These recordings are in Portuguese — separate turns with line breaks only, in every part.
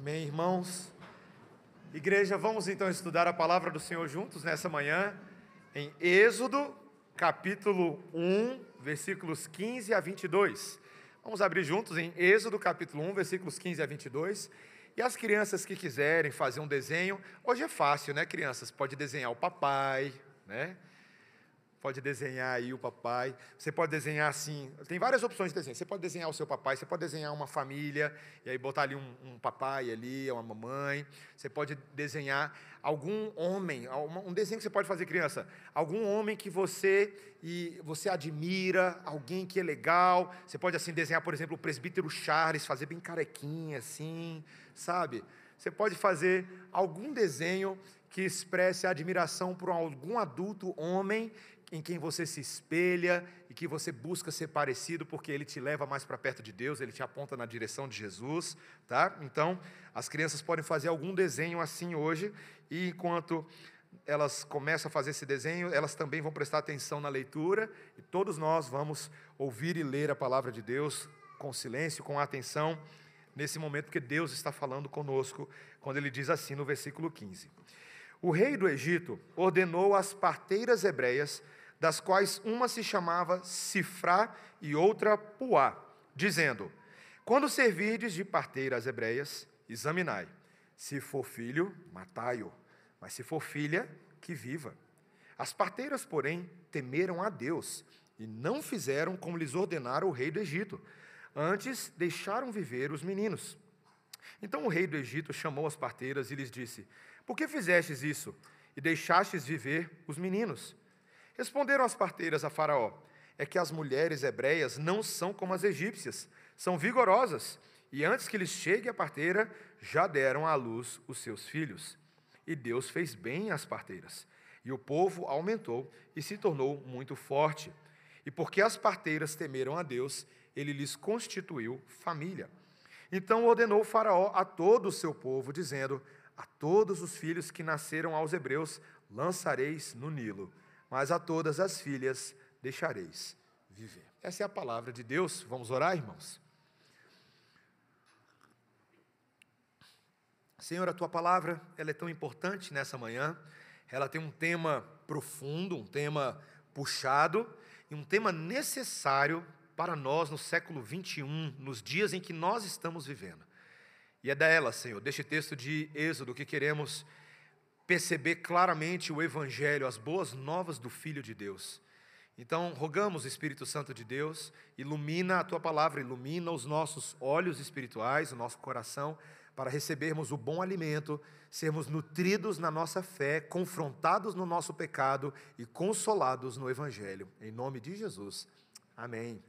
Amém, irmãos? Igreja, vamos então estudar a palavra do Senhor juntos nessa manhã, em Êxodo, capítulo 1, versículos 15 a 22. Vamos abrir juntos em Êxodo, capítulo 1, versículos 15 a 22. E as crianças que quiserem fazer um desenho, hoje é fácil, né, crianças? Pode desenhar o papai, né? Pode desenhar aí o papai, você pode desenhar assim, tem várias opções de desenho. Você pode desenhar o seu papai, você pode desenhar uma família, e aí botar ali um, um papai ali, uma mamãe. Você pode desenhar algum homem, um desenho que você pode fazer, criança, algum homem que você e você admira, alguém que é legal. Você pode assim desenhar, por exemplo, o presbítero Charles, fazer bem carequinha assim, sabe? Você pode fazer algum desenho que expresse admiração por algum adulto homem em quem você se espelha e que você busca ser parecido, porque ele te leva mais para perto de Deus, ele te aponta na direção de Jesus, tá? Então, as crianças podem fazer algum desenho assim hoje, e enquanto elas começam a fazer esse desenho, elas também vão prestar atenção na leitura, e todos nós vamos ouvir e ler a palavra de Deus com silêncio, com atenção, nesse momento, porque Deus está falando conosco, quando ele diz assim no versículo 15. O rei do Egito ordenou às parteiras hebreias das quais uma se chamava Sifrá e outra Puá, dizendo: Quando servirdes de parteira às hebreias, examinai. Se for filho, matai-o, mas se for filha, que viva. As parteiras, porém, temeram a Deus e não fizeram como lhes ordenara o rei do Egito. Antes, deixaram viver os meninos. Então o rei do Egito chamou as parteiras e lhes disse: Por que fizestes isso e deixastes viver os meninos? Responderam as parteiras a Faraó: É que as mulheres hebreias não são como as egípcias, são vigorosas, e antes que lhes chegue a parteira, já deram à luz os seus filhos. E Deus fez bem às parteiras. E o povo aumentou e se tornou muito forte. E porque as parteiras temeram a Deus, ele lhes constituiu família. Então ordenou Faraó a todo o seu povo, dizendo: A todos os filhos que nasceram aos hebreus lançareis no Nilo mas a todas as filhas deixareis viver. Essa é a palavra de Deus. Vamos orar, irmãos? Senhor, a tua palavra, ela é tão importante nessa manhã. Ela tem um tema profundo, um tema puxado e um tema necessário para nós no século 21, nos dias em que nós estamos vivendo. E é dela, Senhor, deste texto de Êxodo que queremos perceber claramente o Evangelho, as boas novas do Filho de Deus. Então, rogamos, Espírito Santo de Deus, ilumina a tua palavra, ilumina os nossos olhos espirituais, o nosso coração, para recebermos o bom alimento, sermos nutridos na nossa fé, confrontados no nosso pecado e consolados no Evangelho. Em nome de Jesus. Amém.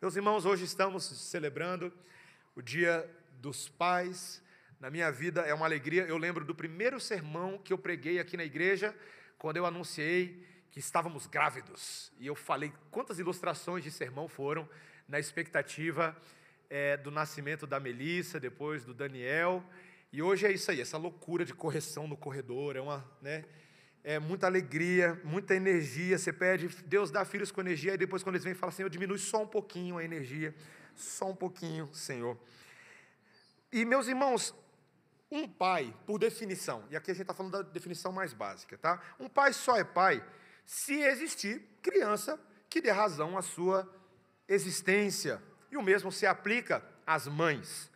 Meus irmãos, hoje estamos celebrando o Dia dos Pais na minha vida é uma alegria. Eu lembro do primeiro sermão que eu preguei aqui na igreja, quando eu anunciei que estávamos grávidos. E eu falei quantas ilustrações de sermão foram na expectativa é, do nascimento da Melissa, depois do Daniel. E hoje é isso aí, essa loucura de correção no corredor, é uma, né? É muita alegria, muita energia. Você pede, Deus dá filhos com energia, e depois, quando eles vêm, fala, Senhor, diminui só um pouquinho a energia, só um pouquinho, Senhor. E, meus irmãos, um pai, por definição, e aqui a gente está falando da definição mais básica, tá? Um pai só é pai se existir criança que dê razão à sua existência. E o mesmo se aplica às mães.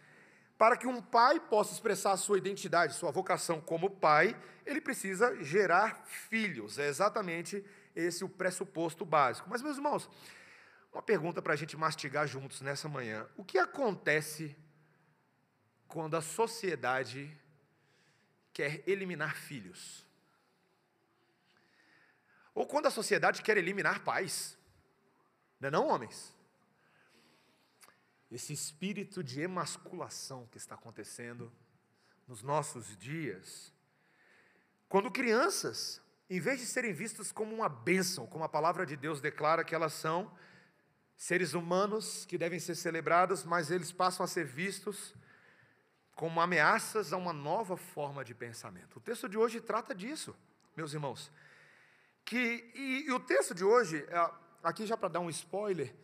Para que um pai possa expressar a sua identidade, sua vocação como pai, ele precisa gerar filhos. É exatamente esse o pressuposto básico. Mas, meus irmãos, uma pergunta para a gente mastigar juntos nessa manhã: o que acontece quando a sociedade quer eliminar filhos. Ou quando a sociedade quer eliminar pais. Não é não, homens? Esse espírito de emasculação que está acontecendo nos nossos dias. Quando crianças, em vez de serem vistas como uma bênção, como a palavra de Deus declara que elas são, seres humanos que devem ser celebrados, mas eles passam a ser vistos como ameaças a uma nova forma de pensamento. O texto de hoje trata disso, meus irmãos. Que, e, e o texto de hoje, é, aqui já para dar um spoiler,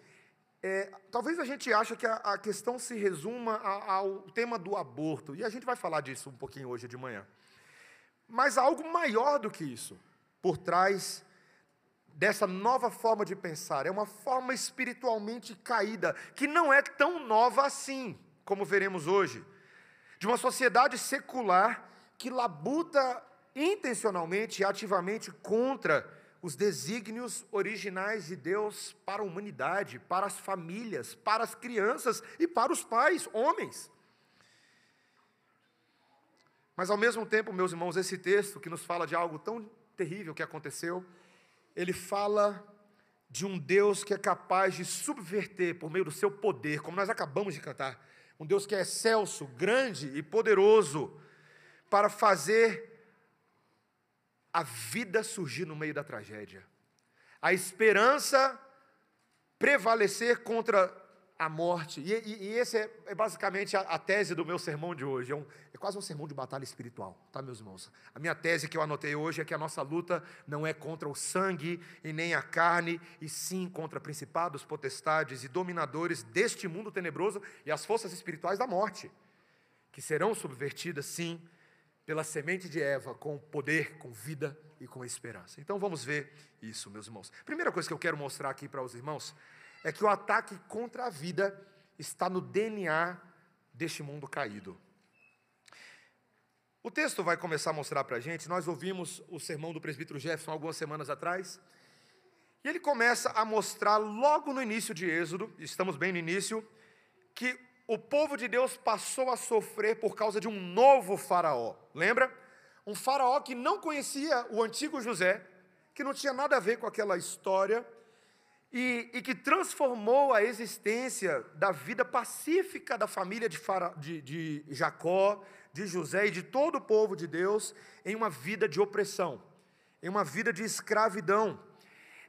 é, talvez a gente ache que a, a questão se resuma a, ao tema do aborto, e a gente vai falar disso um pouquinho hoje de manhã. Mas há algo maior do que isso por trás dessa nova forma de pensar. É uma forma espiritualmente caída, que não é tão nova assim, como veremos hoje. De uma sociedade secular que labuta intencionalmente e ativamente contra os desígnios originais de Deus para a humanidade, para as famílias, para as crianças e para os pais, homens. Mas ao mesmo tempo, meus irmãos, esse texto que nos fala de algo tão terrível que aconteceu, ele fala de um Deus que é capaz de subverter por meio do seu poder, como nós acabamos de cantar, um Deus que é excelso, grande e poderoso, para fazer a vida surgir no meio da tragédia, a esperança prevalecer contra a morte. E, e, e esse é, é basicamente a, a, tese do meu sermão de hoje. É, um, é, quase um sermão de batalha espiritual, tá, meus irmãos? A minha tese que eu anotei hoje é que a nossa luta não é contra o sangue e nem a carne, e sim contra principados, potestades e dominadores deste mundo tenebroso e as forças espirituais da morte, que serão subvertidas, sim, pela semente de Eva, com poder, com vida e com esperança. Então vamos ver isso, meus irmãos. Primeira coisa que eu quero mostrar aqui para os irmãos é que o ataque contra a vida está no DNA deste mundo caído. O texto vai começar a mostrar para a gente, nós ouvimos o sermão do presbítero Jefferson algumas semanas atrás, e ele começa a mostrar logo no início de Êxodo, estamos bem no início, que o povo de Deus passou a sofrer por causa de um novo faraó. Lembra? Um faraó que não conhecia o antigo José, que não tinha nada a ver com aquela história, e, e, que transformou a existência da vida pacífica da família de, Fara, de, de, Jacó, de José e de todo o povo de Deus em uma vida de opressão, em uma vida de escravidão.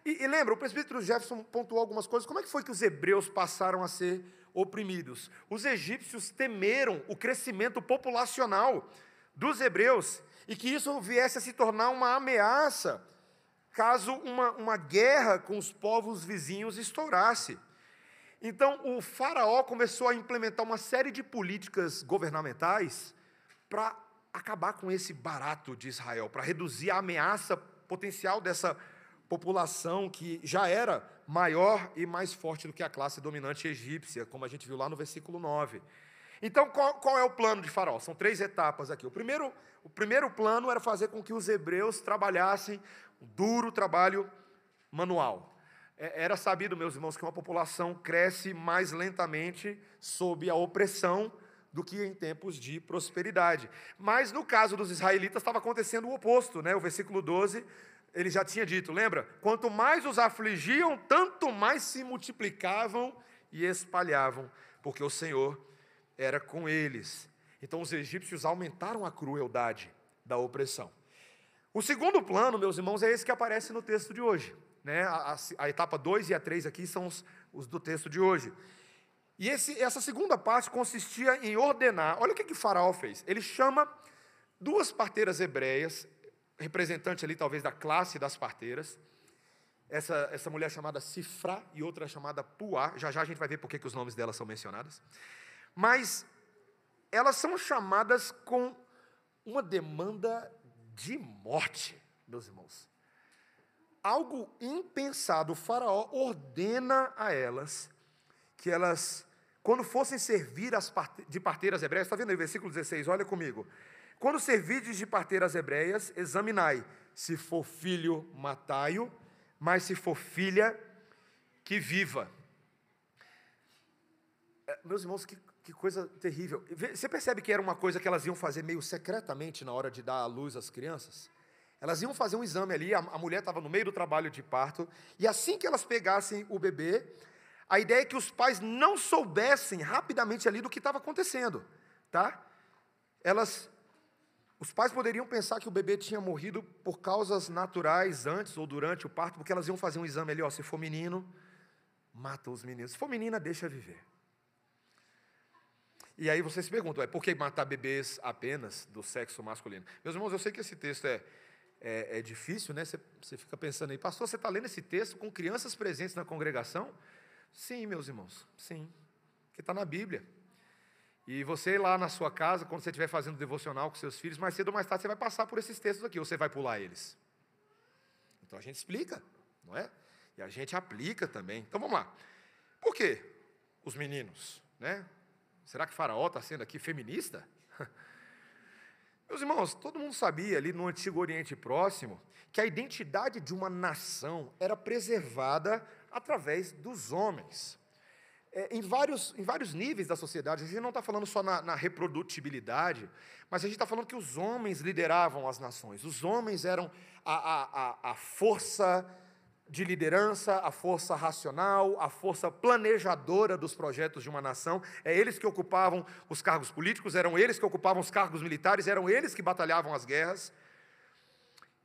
E, e lembra, o presbítero Jefferson pontuou algumas coisas. Como é que foi que os hebreus passaram a ser oprimidos? Os egípcios temeram o crescimento populacional dos hebreus e que isso viesse a se tornar uma ameaça caso uma, uma guerra com os povos vizinhos estourasse. Então, o Faraó começou a implementar uma série de políticas governamentais para acabar com esse barato de Israel, para reduzir a ameaça potencial dessa população que já era maior e mais forte do que a classe dominante egípcia, como a gente viu lá no versículo 9. Então, qual, qual, é o plano de Faraó? São três etapas aqui. O primeiro, o primeiro plano era fazer com que os hebreus trabalhassem um duro trabalho manual. É, era sabido, meus irmãos, que uma população cresce mais lentamente sob a opressão do que em tempos de prosperidade. Mas no caso dos israelitas estava acontecendo o oposto, né? O versículo 12, ele já tinha dito, lembra? Quanto mais os afligiam, tanto mais se multiplicavam e espalhavam, porque o Senhor era com eles. Então os egípcios aumentaram a crueldade da opressão. O segundo plano, meus irmãos, é esse que aparece no texto de hoje. Né? A, a, a etapa 2 e a 3 aqui são os, os, do texto de hoje. E esse, essa segunda parte consistia em ordenar. Olha o que, que Faraó fez. Ele chama duas parteiras hebreias, representante ali talvez da classe das parteiras. Essa, essa mulher chamada Sifra e outra chamada Puá. Já já a gente vai ver por que, os nomes delas são mencionados. Mas elas são chamadas com uma demanda de morte, meus irmãos. Algo impensado, o Faraó ordena a elas que elas, quando fossem servir as parte, de parteiras hebreias, está vendo aí, versículo 16, olha comigo. Quando servirdes de parteiras hebreias, examinai, se for filho, matai-o, mas se for filha, que viva. É, meus irmãos, que que coisa terrível. Você percebe que era uma coisa que elas iam fazer meio secretamente na hora de dar à luz às crianças? Elas iam fazer um exame ali, a, mulher estava no meio do trabalho de parto, e assim que elas pegassem o bebê, a ideia é que os pais não soubessem rapidamente ali do que estava acontecendo, tá? Elas, os pais poderiam pensar que o bebê tinha morrido por causas naturais antes ou durante o parto, porque elas iam fazer um exame ali, ó, se for menino, mata os meninos, se for menina, deixa viver. E aí você se pergunta, é por que matar bebês apenas do sexo masculino? Meus irmãos, eu sei que esse texto é, é, é difícil, né? Você, você fica pensando aí, pastor, você está lendo esse texto com crianças presentes na congregação? Sim, meus irmãos, sim. Que está na Bíblia. E você lá na sua casa, quando você estiver fazendo devocional com seus filhos, mais cedo ou mais tarde você vai passar por esses textos aqui, ou você vai pular eles. Então a gente explica, não é? E a gente aplica também. Então vamos lá. Por quê? Os meninos, né? Será que Faraó está sendo aqui feminista? Meus irmãos, todo mundo sabia ali no Antigo Oriente Próximo que a identidade de uma nação era preservada através dos homens. É, em, vários, em vários níveis da sociedade, a gente não está falando só na, na reprodutibilidade, mas a gente está falando que os homens lideravam as nações, os homens eram a, a, a, a força de liderança, a força racional, a força planejadora dos projetos de uma nação. É eles que ocupavam os cargos políticos, eram eles que ocupavam os cargos militares, eram eles que batalhavam as guerras.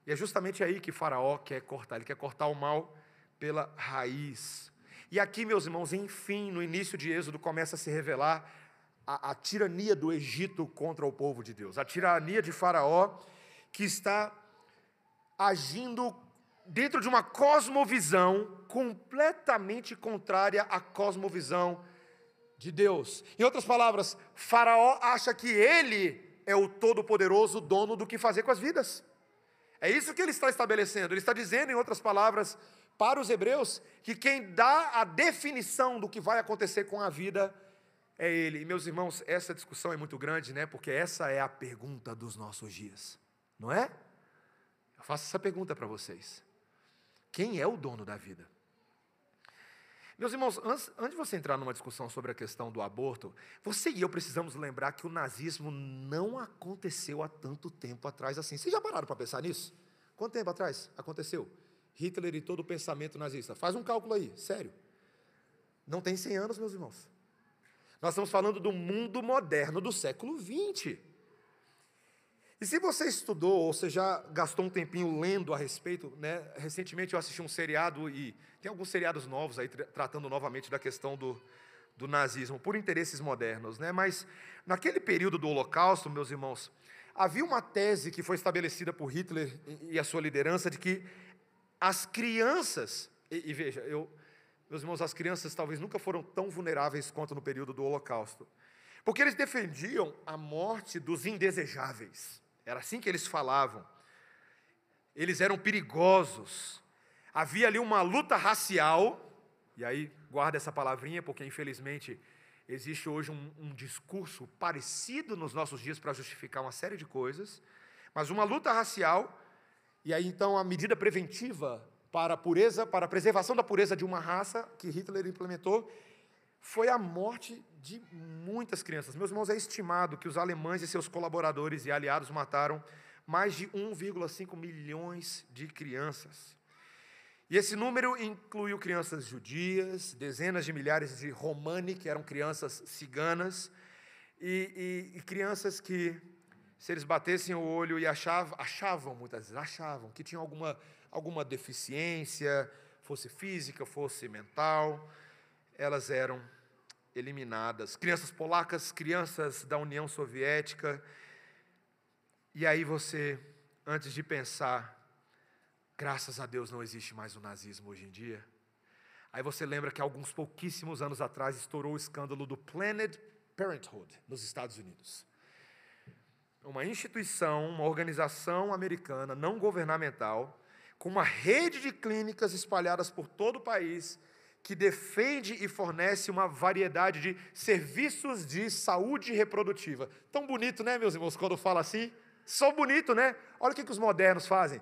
E é justamente aí que Faraó quer cortar, ele quer cortar o mal pela raiz. E aqui, meus irmãos, enfim, no início de Êxodo começa a se revelar a, a tirania do Egito contra o povo de Deus, a tirania de Faraó que está agindo dentro de uma cosmovisão completamente contrária à cosmovisão de Deus. Em outras palavras, Faraó acha que ele é o todo-poderoso dono do que fazer com as vidas. É isso que ele está estabelecendo. Ele está dizendo, em outras palavras, para os hebreus, que quem dá a definição do que vai acontecer com a vida é ele. E, meus irmãos, essa discussão é muito grande, né? Porque essa é a pergunta dos nossos dias, não é? Eu faço essa pergunta para vocês. Quem é o dono da vida? Meus irmãos, antes, antes, de você entrar numa discussão sobre a questão do aborto, você e eu precisamos lembrar que o nazismo não aconteceu há tanto tempo atrás assim. Vocês já pararam para pensar nisso? Quanto tempo atrás aconteceu? Hitler e todo o pensamento nazista. Faz um cálculo aí, sério. Não tem 100 anos, meus irmãos. Nós estamos falando do mundo moderno do século 20. E se você estudou, ou você já gastou um tempinho lendo a respeito, né? recentemente eu assisti um seriado e tem alguns seriados novos aí tratando novamente da questão do, do nazismo, por interesses modernos, né? mas naquele período do Holocausto, meus irmãos, havia uma tese que foi estabelecida por Hitler e a sua liderança de que as crianças, e, e veja, eu, meus irmãos, as crianças talvez nunca foram tão vulneráveis quanto no período do Holocausto, porque eles defendiam a morte dos indesejáveis. Era assim que eles falavam. Eles eram perigosos. Havia ali uma luta racial, e aí guarda essa palavrinha, porque infelizmente existe hoje um, um discurso parecido nos nossos dias para justificar uma série de coisas, mas uma luta racial, e aí então a medida preventiva para a pureza, para a preservação da pureza de uma raça que Hitler implementou, foi a morte de muitas crianças. Meus irmãos, é estimado que os alemães e seus colaboradores e aliados mataram mais de 1,5 milhões de crianças. E esse número incluiu crianças judias, dezenas de milhares de romani, que eram crianças ciganas, e, e, e crianças que, se eles batessem o olho e achavam, achavam muitas vezes, achavam que tinham alguma, alguma deficiência, fosse física, fosse mental, elas eram eliminadas. Crianças polacas, crianças da União Soviética. E aí você, antes de pensar, graças a Deus não existe mais o nazismo hoje em dia. Aí você lembra que alguns pouquíssimos anos atrás estourou o escândalo do Planned Parenthood nos Estados Unidos. Uma instituição, uma organização americana não governamental, com uma rede de clínicas espalhadas por todo o país, que defende e fornece uma variedade de serviços de saúde reprodutiva. Tão bonito, né, meus irmãos, quando fala assim? Só bonito, né? Olha o que, que os modernos fazem.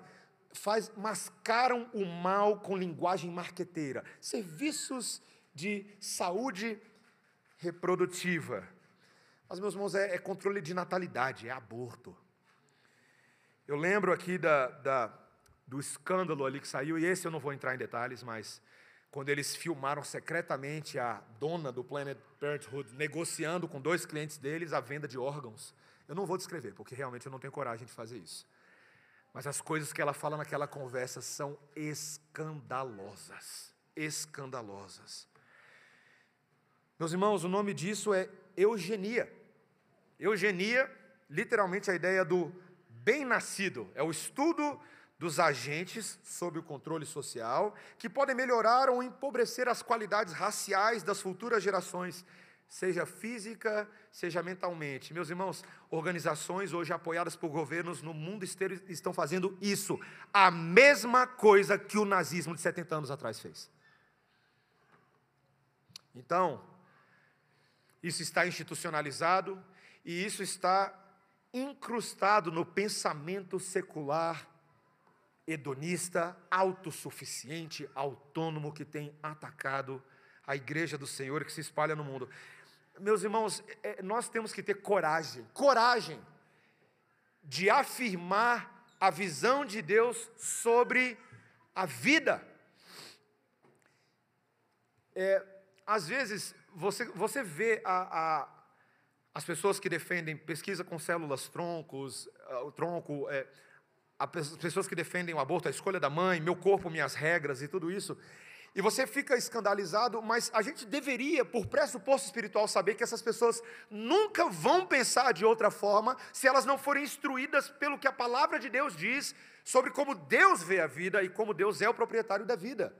Faz, mascaram o mal com linguagem marqueteira. Serviços de saúde reprodutiva. Mas, meus irmãos, é, é controle de natalidade, é aborto. Eu lembro aqui da, da, do escândalo ali que saiu, e esse eu não vou entrar em detalhes, mas quando eles filmaram secretamente a dona do Planet Parenthood negociando com dois clientes deles a venda de órgãos. Eu não vou descrever, porque realmente eu não tenho coragem de fazer isso. Mas as coisas que ela fala naquela conversa são escandalosas. Escandalosas. Meus irmãos, o nome disso é eugenia. Eugenia, literalmente a ideia do bem-nascido, é o estudo dos agentes sob o controle social, que podem melhorar ou empobrecer as qualidades raciais das futuras gerações, seja física, seja mentalmente. Meus irmãos, organizações hoje apoiadas por governos no mundo inteiro estão fazendo isso, a mesma coisa que o nazismo de 70 anos atrás fez. Então, isso está institucionalizado e isso está incrustado no pensamento secular hedonista, autossuficiente, autônomo que tem atacado a igreja do Senhor que se espalha no mundo. Meus irmãos, é, nós temos que ter coragem, coragem de afirmar a visão de Deus sobre a vida. É, às vezes, você, você vê a, a, as pessoas que defendem pesquisa com células troncos, o tronco, é, as pessoas que defendem o aborto, a escolha da mãe, meu corpo, minhas regras e tudo isso. E você fica escandalizado, mas a gente deveria, por pressuposto espiritual, saber que essas pessoas nunca vão pensar de outra forma se elas não forem instruídas pelo que a palavra de Deus diz sobre como Deus vê a vida e como Deus é o proprietário da vida.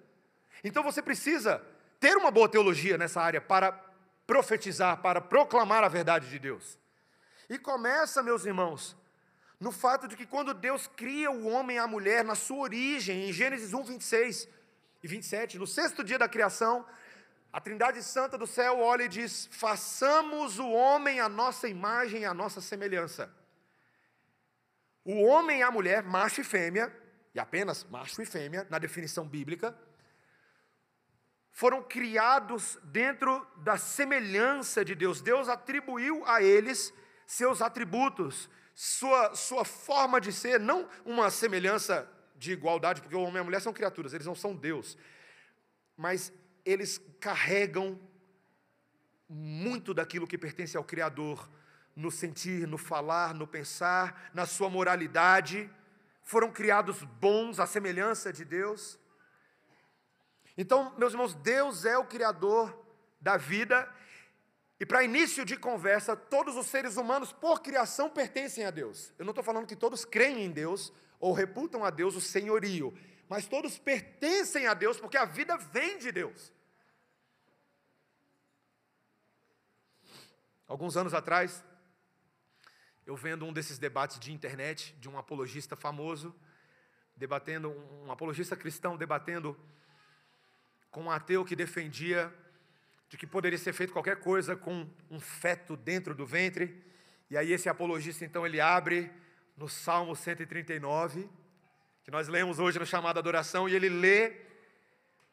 Então você precisa ter uma boa teologia nessa área para profetizar, para proclamar a verdade de Deus. E começa, meus irmãos, no fato de que quando Deus cria o homem e a mulher na sua origem, em Gênesis 1, 26 e 27, no sexto dia da criação, a Trindade Santa do céu olha e diz: façamos o homem a nossa imagem e a nossa semelhança. O homem e a mulher, macho e fêmea, e apenas macho e fêmea, na definição bíblica, foram criados dentro da semelhança de Deus. Deus atribuiu a eles seus atributos, sua, sua forma de ser, não uma semelhança de igualdade, porque o homem e a mulher são criaturas, eles não são Deus, mas eles carregam muito daquilo que pertence ao Criador, no sentir, no falar, no pensar, na sua moralidade, foram criados bons à semelhança de Deus. Então, meus irmãos, Deus é o Criador da vida e para início de conversa, todos os seres humanos, por criação, pertencem a Deus. Eu não estou falando que todos creem em Deus ou reputam a Deus o senhorio, mas todos pertencem a Deus porque a vida vem de Deus. Alguns anos atrás, eu vendo um desses debates de internet de um apologista famoso, debatendo, um apologista cristão debatendo com um ateu que defendia de que poderia ser feito qualquer coisa com um feto dentro do ventre. E aí esse apologista então ele abre no Salmo 139, que nós lemos hoje no chamado adoração, e ele lê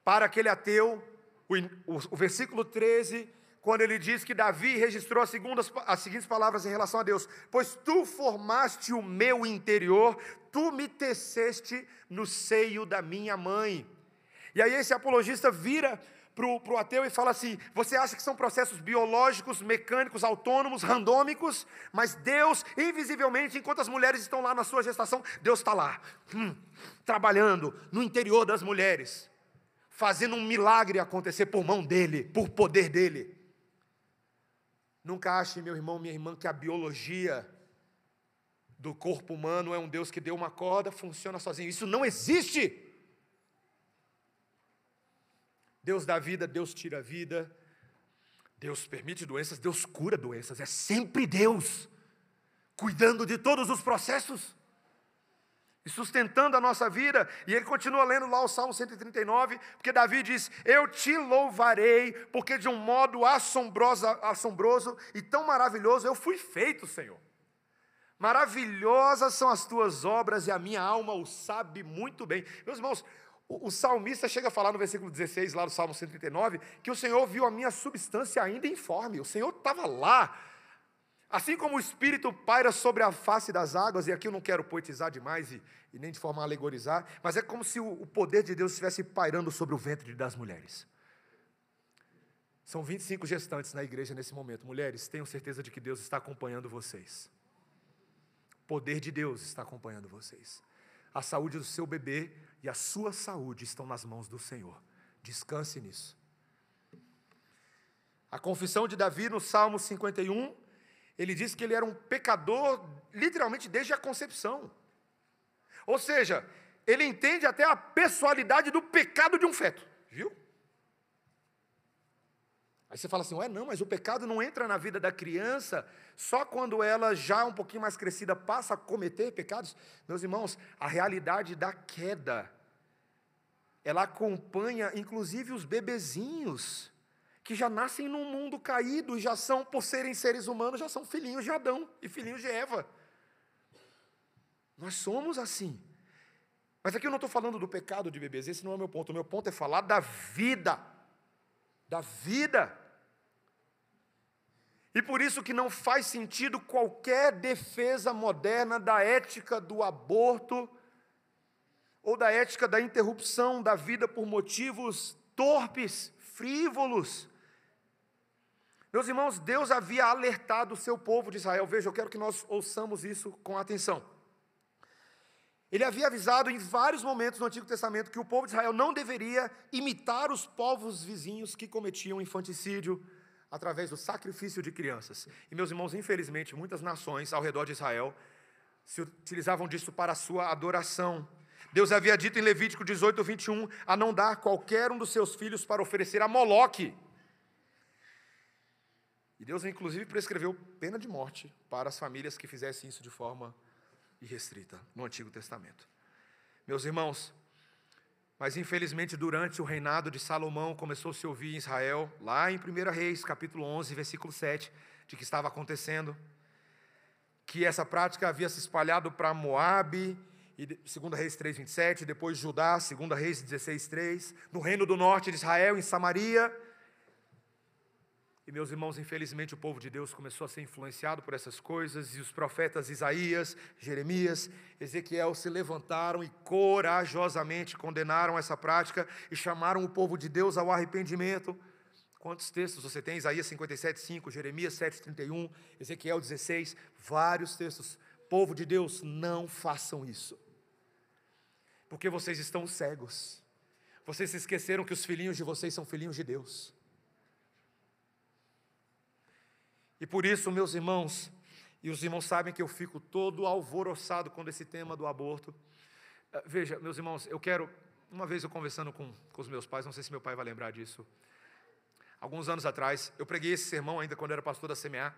para aquele ateu o, o, o versículo 13, quando ele diz que Davi registrou as, segundas, as seguintes palavras em relação a Deus: Pois tu formaste o meu interior, tu me teceste no seio da minha mãe. E aí esse apologista vira para o ateu e fala assim: você acha que são processos biológicos, mecânicos, autônomos, randômicos, mas Deus, invisivelmente, enquanto as mulheres estão lá na sua gestação, Deus está lá, hum, trabalhando no interior das mulheres, fazendo um milagre acontecer por mão dele, por poder dele. Nunca ache, meu irmão, minha irmã, que a biologia do corpo humano é um Deus que deu uma corda, funciona sozinho. Isso não existe. Deus dá vida, Deus tira a vida. Deus permite doenças, Deus cura doenças. É sempre Deus cuidando de todos os processos e sustentando a nossa vida. E ele continua lendo lá o Salmo 139, porque Davi diz: Eu te louvarei, porque de um modo assombroso, assombroso e tão maravilhoso eu fui feito, Senhor. Maravilhosas são as tuas obras e a minha alma o sabe muito bem. Meus irmãos, o, o salmista chega a falar no versículo 16, lá do Salmo 139, que o Senhor viu a minha substância ainda informe, o Senhor estava lá. Assim como o Espírito paira sobre a face das águas, e aqui eu não quero poetizar demais e, e nem de forma alegorizar, mas é como se o, o poder de Deus estivesse pairando sobre o ventre das mulheres. São 25 gestantes na igreja nesse momento. Mulheres, tenham certeza de que Deus está acompanhando vocês. O poder de Deus está acompanhando vocês. A saúde do seu bebê e a sua saúde estão nas mãos do Senhor. Descanse nisso. A confissão de Davi no Salmo 51, ele diz que ele era um pecador, literalmente desde a concepção. Ou seja, ele entende até a pessoalidade do pecado de um feto, viu? Aí você fala assim, ué, não, mas o pecado não entra na vida da criança só quando ela, já um pouquinho mais crescida, passa a cometer pecados. Meus irmãos, a realidade da queda, ela acompanha inclusive os bebezinhos, que já nascem num mundo caído e já são, por serem seres humanos, já são filhinhos de Adão e filhinhos de Eva. Nós somos assim. Mas aqui eu não estou falando do pecado de bebês, esse não é o meu ponto. O meu ponto é falar da vida. Da vida. E por isso que não faz sentido qualquer defesa moderna da ética do aborto ou da ética da interrupção da vida por motivos torpes, frívolos. Meus irmãos, Deus havia alertado o seu povo de Israel. Veja, eu quero que nós ouçamos isso com atenção. Ele havia avisado em vários momentos no Antigo Testamento que o povo de Israel não deveria imitar os povos vizinhos que cometiam infanticídio, através do sacrifício de crianças. E, meus irmãos, infelizmente, muitas nações ao redor de Israel se utilizavam disso para a sua adoração. Deus havia dito em Levítico 18, 21, a não dar qualquer um dos seus filhos para oferecer a Moloque. E Deus, inclusive, prescreveu pena de morte para as famílias que fizessem isso de forma irrestrita no Antigo Testamento. Meus irmãos, mas infelizmente, durante o reinado de Salomão, começou a se ouvir em Israel, lá em 1 Reis, capítulo 11, versículo 7, de que estava acontecendo, que essa prática havia se espalhado para Moabe, e 2 Reis 3, 27, depois Judá, 2 Reis 16, 3, no reino do norte de Israel, em Samaria, e meus irmãos, infelizmente o povo de Deus começou a ser influenciado por essas coisas, e os profetas Isaías, Jeremias, Ezequiel se levantaram e corajosamente condenaram essa prática e chamaram o povo de Deus ao arrependimento. Quantos textos você tem? Isaías 57, 5, Jeremias 7, 31, Ezequiel 16, vários textos. Povo de Deus, não façam isso, porque vocês estão cegos. Vocês se esqueceram que os filhinhos de vocês são filhinhos de Deus. E por isso, meus irmãos, e os irmãos sabem que eu fico todo alvoroçado quando esse tema do aborto. Eh, veja, meus irmãos, eu quero. Uma vez eu conversando com, com os meus pais, não sei se meu pai vai lembrar disso. Alguns anos atrás, eu preguei esse sermão ainda quando era pastor da CMA.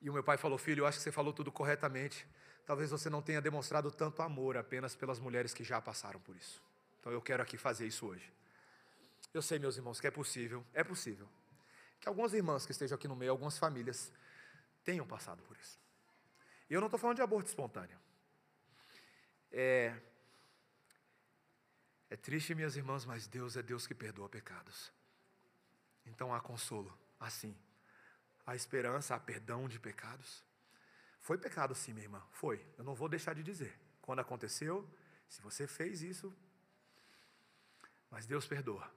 E o meu pai falou: Filho, eu acho que você falou tudo corretamente. Talvez você não tenha demonstrado tanto amor apenas pelas mulheres que já passaram por isso. Então eu quero aqui fazer isso hoje. Eu sei, meus irmãos, que é possível, é possível que algumas irmãs que estejam aqui no meio, algumas famílias, tenham passado por isso. E eu não estou falando de aborto espontâneo. É, é triste, minhas irmãs, mas Deus é Deus que perdoa pecados. Então há consolo, assim. Há esperança, há perdão de pecados. Foi pecado sim, minha irmã, foi. Eu não vou deixar de dizer. Quando aconteceu, se você fez isso, mas Deus perdoa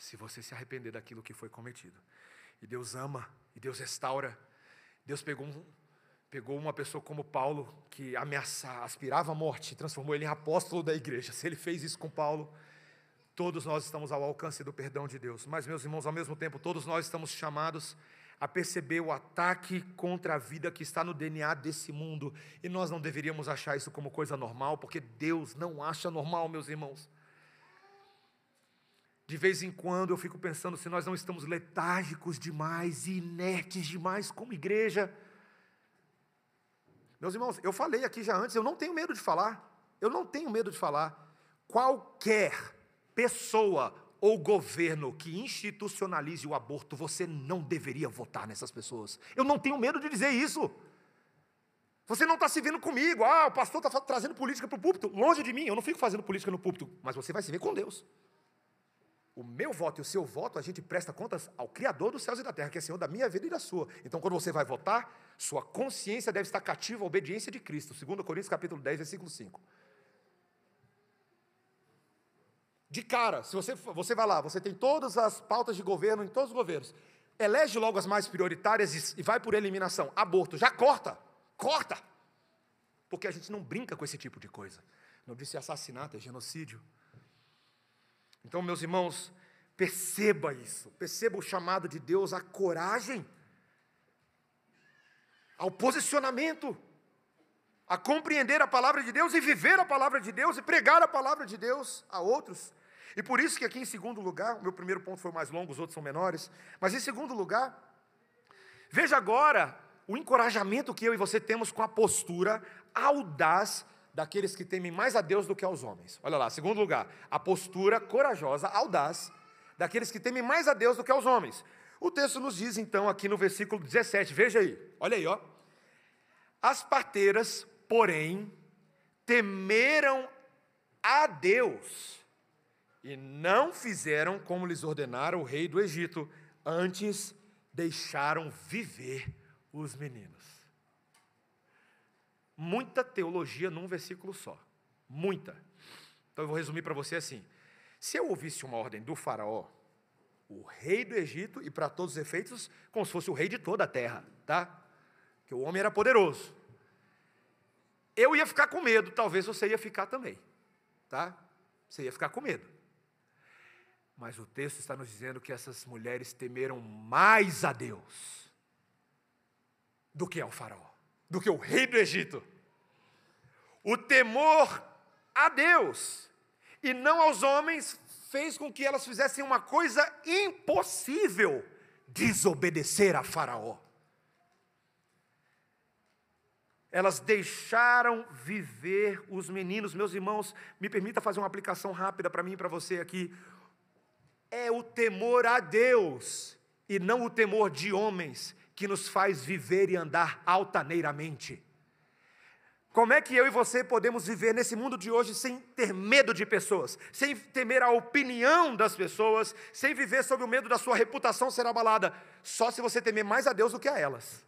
se você se arrepender daquilo que foi cometido. E Deus ama, e Deus restaura. Deus pegou, um, pegou uma pessoa como Paulo, que ameaçava, aspirava a morte, transformou ele em apóstolo da igreja. Se ele fez isso com Paulo, todos nós estamos ao alcance do perdão de Deus. Mas, meus irmãos, ao mesmo tempo, todos nós estamos chamados a perceber o ataque contra a vida que está no DNA desse mundo. E nós não deveríamos achar isso como coisa normal, porque Deus não acha normal, meus irmãos. De vez em quando eu fico pensando se nós não estamos letárgicos demais e inertes demais como igreja. Meus irmãos, eu falei aqui já antes, eu não tenho medo de falar. Eu não tenho medo de falar. Qualquer pessoa ou governo que institucionalize o aborto, você não deveria votar nessas pessoas. Eu não tenho medo de dizer isso. Você não está se vendo comigo. Ah, o pastor está trazendo política para o púlpito. Longe de mim, eu não fico fazendo política no púlpito. Mas você vai se ver com Deus o meu voto e o seu voto, a gente presta contas ao Criador dos céus e da terra, que é Senhor da minha vida e da sua. Então, quando você vai votar, sua consciência deve estar cativa à obediência de Cristo. 2 Coríntios capítulo 10, versículo 5. De cara, se você, você vai lá, você tem todas as pautas de governo em todos os governos, elege logo as mais prioritárias e vai por eliminação. Aborto, já corta, corta. Porque a gente não brinca com esse tipo de coisa. Não disse assassinato, é genocídio. Então, meus irmãos, perceba isso, perceba o chamado de Deus à coragem, ao posicionamento, a compreender a palavra de Deus e viver a palavra de Deus e pregar a palavra de Deus a outros. E por isso que aqui em segundo lugar, o meu primeiro ponto foi mais longo, os outros são menores, mas em segundo lugar, veja agora o encorajamento que eu e você temos com a postura audaz daqueles que temem mais a Deus do que aos homens. Olha lá, segundo lugar, a postura corajosa, audaz, daqueles que temem mais a Deus do que aos homens. O texto nos diz então aqui no versículo 17, veja aí, olha aí, ó. As parteiras porém, temeram a Deus e não fizeram como lhes ordenara o rei do Egito, antes deixaram viver os meninos. Muita teologia num versículo só. Muita. Então eu vou resumir para você assim: se eu ouvisse uma ordem do Faraó, o rei do Egito, e para todos os efeitos, como se fosse o rei de toda a terra, tá? Que o homem era poderoso. Eu ia ficar com medo, talvez você ia ficar também, tá? Você ia ficar com medo. Mas o texto está nos dizendo que essas mulheres temeram mais a Deus do que ao faraó, do que o rei do Egito. O temor a Deus e não aos homens fez com que elas fizessem uma coisa impossível: desobedecer a Faraó elas deixaram viver os meninos. Meus irmãos, me permita fazer uma aplicação rápida para mim e para você aqui. É o temor a Deus e não o temor de homens que nos faz viver e andar altaneiramente. Como é que eu e você podemos viver nesse mundo de hoje sem ter medo de pessoas, sem temer a opinião das pessoas, sem viver sob o medo da sua reputação ser abalada? Só se você temer mais a Deus do que a elas.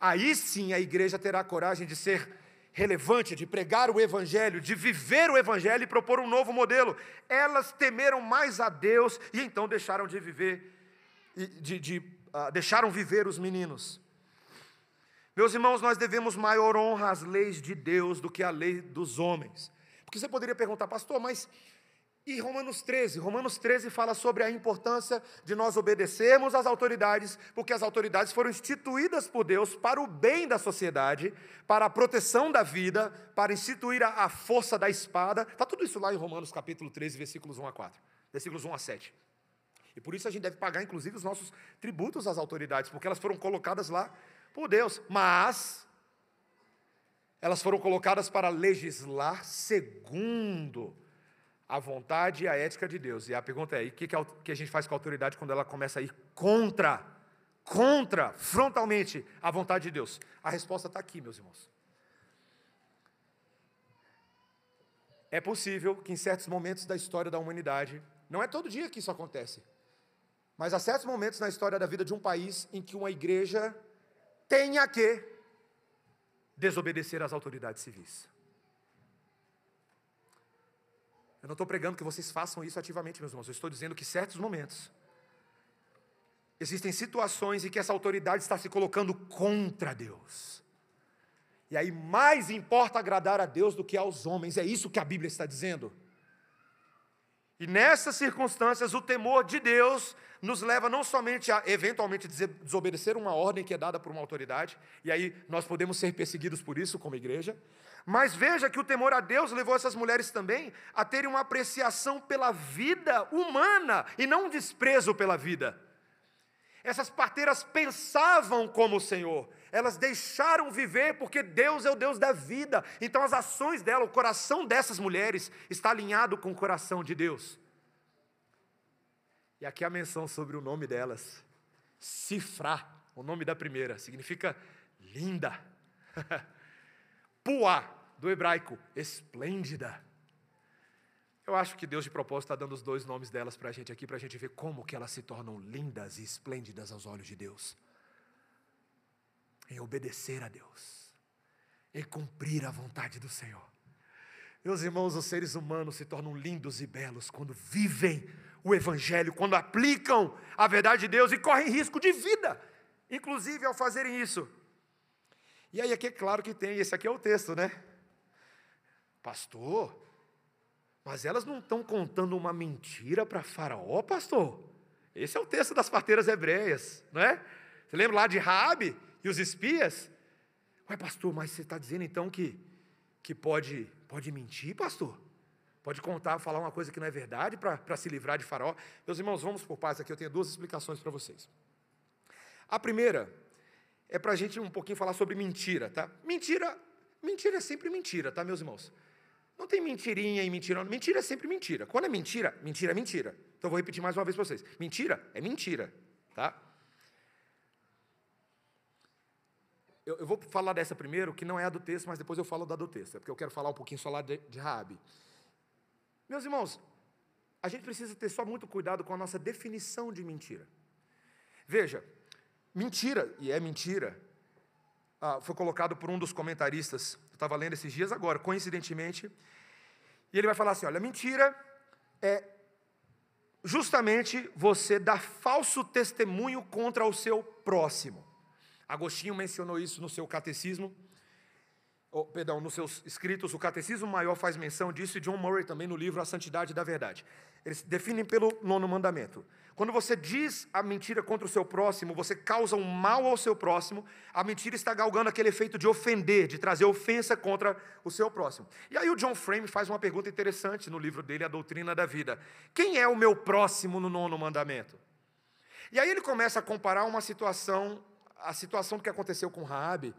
Aí sim a igreja terá coragem de ser relevante, de pregar o Evangelho, de viver o Evangelho e propor um novo modelo. Elas temeram mais a Deus e então deixaram de viver, de, de uh, deixaram viver os meninos. Meus irmãos, nós devemos maior honra às leis de Deus do que à lei dos homens. Porque você poderia perguntar, pastor, mas e Romanos 13, Romanos 13 fala sobre a importância de nós obedecermos às autoridades, porque as autoridades foram instituídas por Deus para o bem da sociedade, para a proteção da vida, para instituir a, a força da espada. Está tudo isso lá em Romanos capítulo 13, versículos 1 a 4, versículos 1 a 7. E por isso a gente deve pagar, inclusive, os nossos tributos às autoridades, porque elas foram colocadas lá por Deus. Mas elas foram colocadas para legislar segundo a vontade e a ética de Deus. E a pergunta é: o que, que a gente faz com a autoridade quando ela começa a ir contra, contra, frontalmente a vontade de Deus? A resposta está aqui, meus irmãos. É possível que em certos momentos da história da humanidade, não é todo dia que isso acontece, mas há certos momentos na história da vida de um país em que uma igreja tenha que desobedecer às autoridades civis. Eu não estou pregando que vocês façam isso ativamente, meus irmãos. Eu estou dizendo que certos momentos existem situações em que essa autoridade está se colocando contra Deus. E aí mais importa agradar a Deus do que aos homens. É isso que a Bíblia está dizendo. E nessas circunstâncias, o temor de Deus nos leva não somente a eventualmente desobedecer uma ordem que é dada por uma autoridade, e aí nós podemos ser perseguidos por isso como igreja, mas veja que o temor a Deus levou essas mulheres também a terem uma apreciação pela vida humana e não um desprezo pela vida. Essas parteiras pensavam como o Senhor, elas deixaram viver porque Deus é o Deus da vida. Então as ações dela, o coração dessas mulheres está alinhado com o coração de Deus. E aqui a menção sobre o nome delas, Sifra, o nome da primeira, significa linda. Puá, do hebraico, esplêndida. Eu acho que Deus de propósito está dando os dois nomes delas para a gente aqui, para a gente ver como que elas se tornam lindas e esplêndidas aos olhos de Deus. Em obedecer a Deus, em cumprir a vontade do Senhor. Meus irmãos, os seres humanos se tornam lindos e belos quando vivem o Evangelho, quando aplicam a verdade de Deus e correm risco de vida, inclusive ao fazerem isso. E aí aqui é claro que tem, esse aqui é o texto, né? Pastor, mas elas não estão contando uma mentira para Faraó, pastor? Esse é o texto das parteiras hebreias, não é? Você lembra lá de Raabe e os espias? Ué, pastor, mas você está dizendo então que, que pode, pode mentir, pastor? Pode contar, falar uma coisa que não é verdade para se livrar de faraó? Meus irmãos, vamos por partes aqui, eu tenho duas explicações para vocês. A primeira é para a gente um pouquinho falar sobre mentira, tá? Mentira, mentira é sempre mentira, tá, meus irmãos? Não tem mentirinha e mentira. Mentira é sempre mentira. Quando é mentira, mentira é mentira. Então vou repetir mais uma vez para vocês. Mentira é mentira, tá? Eu, eu, vou falar dessa primeiro, que não é a do texto, mas depois eu falo da do texto, é porque eu quero falar um pouquinho só lá de, de. Meus irmãos, a gente precisa ter só muito cuidado com a nossa definição de mentira. Veja, mentira, e é mentira, ah, foi colocado por um dos comentaristas, eu estava lendo esses dias agora, coincidentemente, e ele vai falar assim: olha, mentira é justamente você dar falso testemunho contra o seu próximo. Agostinho mencionou isso no seu catecismo, oh, perdão, nos seus escritos, o Catecismo Maior faz menção disso, e John Murray também no livro A Santidade da Verdade. Eles definem pelo nono mandamento. Quando você diz a mentira contra o seu próximo, você causa um mal ao seu próximo, a mentira está galgando aquele efeito de ofender, de trazer ofensa contra o seu próximo. E aí o John Frame faz uma pergunta interessante no livro dele, A Doutrina da Vida: Quem é o meu próximo no nono mandamento? E aí ele começa a comparar uma situação, a situação que aconteceu com Raabe,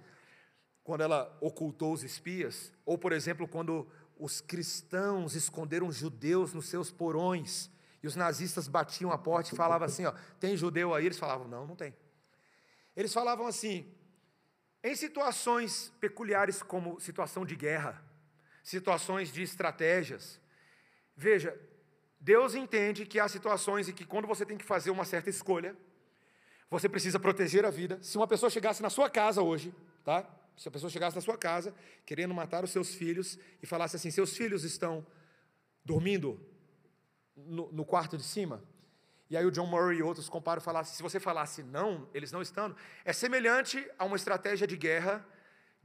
quando ela ocultou os espias, ou por exemplo, quando os cristãos esconderam judeus nos seus porões e os nazistas batiam a porta e falavam assim: ó, tem judeu aí? Eles falavam: não, não tem. Eles falavam assim: em situações peculiares como situação de guerra, situações de estratégias, veja, Deus entende que há situações em que quando você tem que fazer uma certa escolha, você precisa proteger a vida. Se uma pessoa chegasse na sua casa hoje, tá? Se a pessoa chegasse na sua casa querendo matar os seus filhos e falasse assim: seus filhos estão dormindo no, no, quarto de cima. E aí o John Murray e outros comparam e falassem, se você falasse não, eles não estão, é semelhante a uma estratégia de guerra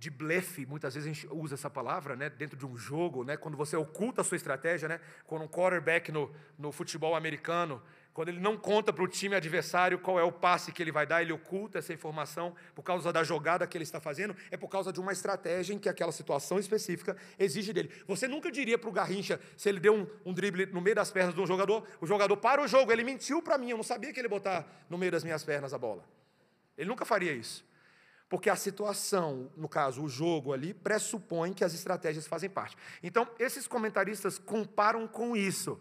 de blefe, muitas vezes a gente usa essa palavra, né, dentro de um jogo, né, quando você oculta a sua estratégia, né, quando um quarterback no, no futebol americano quando ele não conta para o time adversário qual é o passe que ele vai dar, ele oculta essa informação por causa da jogada que ele está fazendo, é por causa de uma estratégia em que aquela situação específica exige dele. Você nunca diria para o Garrincha, se ele deu um, um, drible no meio das pernas de um jogador, o jogador para o jogo, ele mentiu para mim, eu não sabia que ele ia botar no meio das minhas pernas a bola. Ele nunca faria isso. Porque a situação, no caso, o jogo ali, pressupõe que as estratégias fazem parte. Então, esses comentaristas comparam com isso.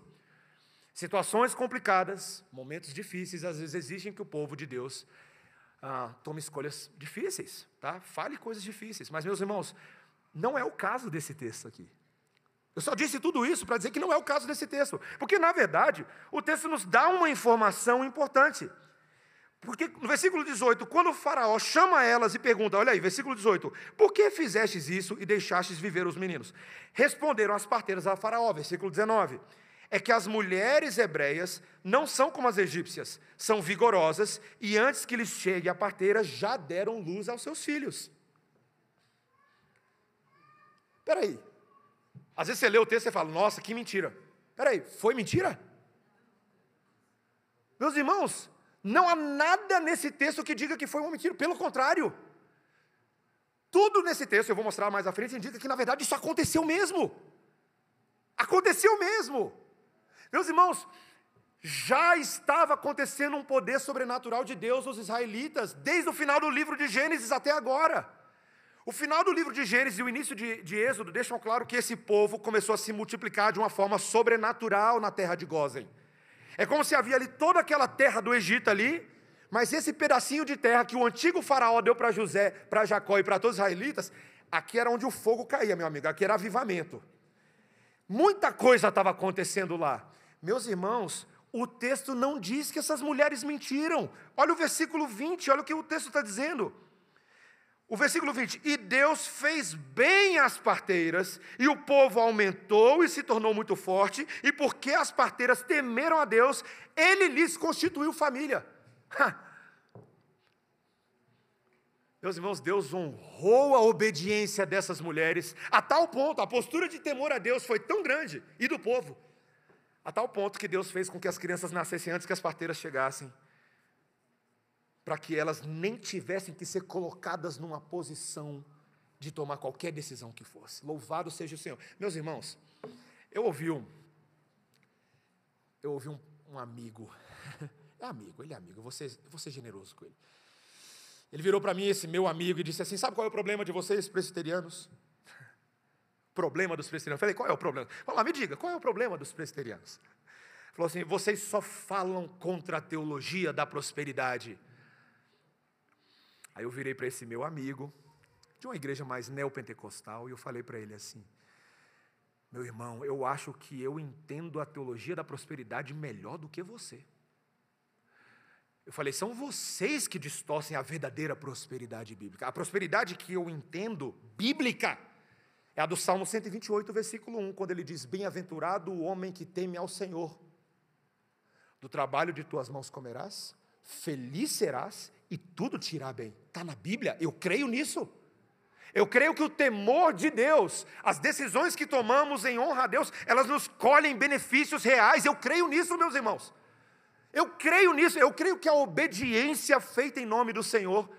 Situações complicadas, momentos difíceis, às vezes exigem que o povo de Deus ah, tome escolhas difíceis, tá? Fale coisas difíceis. Mas, meus irmãos, não é o caso desse texto aqui. Eu só disse tudo isso para dizer que não é o caso desse texto. Porque, na verdade, o texto nos dá uma informação importante. Porque no versículo 18, quando o faraó chama elas e pergunta, olha aí, versículo 18, por que fizestes isso e deixastes viver os meninos? Responderam as parteiras a faraó, versículo 19, é que as mulheres hebreias não são como as egípcias, são vigorosas e antes que lhes chegue a parteira já deram luz aos seus filhos. Espera aí. Às vezes você lê o texto e fala, nossa, que mentira. Espera aí, foi mentira? Meus irmãos, não há nada nesse texto que diga que foi uma mentira, pelo contrário. Tudo nesse texto, eu vou mostrar mais à frente, indica que na verdade isso aconteceu mesmo. Aconteceu mesmo. Meus irmãos, já estava acontecendo um poder sobrenatural de Deus aos israelitas, desde o final do livro de Gênesis até agora. O final do livro de Gênesis e o início de, de Êxodo deixam claro que esse povo começou a se multiplicar de uma forma sobrenatural na terra de Gozem. É como se havia ali toda aquela terra do Egito ali, mas esse pedacinho de terra que o antigo faraó deu para José, para Jacó e para todos os israelitas, aqui era onde o fogo caía, meu amigo, aqui era avivamento. Muita coisa estava acontecendo lá. Meus irmãos, o texto não diz que essas mulheres mentiram. Olha o versículo 20, olha o que o texto está dizendo. O versículo 20: E Deus fez bem as parteiras, e o povo aumentou e se tornou muito forte, e porque as parteiras temeram a Deus, ele lhes constituiu família. Meus irmãos, Deus honrou a obediência dessas mulheres, a tal ponto, a postura de temor a Deus foi tão grande, e do povo, a tal ponto que Deus fez com que as crianças nascessem antes que as parteiras chegassem, para que elas nem tivessem que ser colocadas numa posição de tomar qualquer decisão que fosse. Louvado seja o Senhor. Meus irmãos, eu ouvi um, eu ouvi um, um amigo, é amigo, ele é amigo, eu vou ser, vou ser generoso com ele. Ele virou para mim, esse meu amigo, e disse assim: Sabe qual é o problema de vocês, presbiterianos? Problema dos presbiterianos. Falei: Qual é o problema? Falou, lá, me diga, qual é o problema dos presbiterianos? Falou assim: Vocês só falam contra a teologia da prosperidade. Aí eu virei para esse meu amigo, de uma igreja mais neopentecostal, e eu falei para ele assim: Meu irmão, eu acho que eu entendo a teologia da prosperidade melhor do que você. Eu falei, são vocês que distorcem a verdadeira prosperidade bíblica. A prosperidade que eu entendo, bíblica, é a do Salmo 128, versículo 1, quando ele diz: Bem-aventurado o homem que teme ao Senhor. Do trabalho de tuas mãos comerás, feliz serás e tudo te irá bem. Está na Bíblia, eu creio nisso. Eu creio que o temor de Deus, as decisões que tomamos em honra a Deus, elas nos colhem benefícios reais. Eu creio nisso, meus irmãos. Eu creio nisso, eu creio que a obediência feita em nome do Senhor,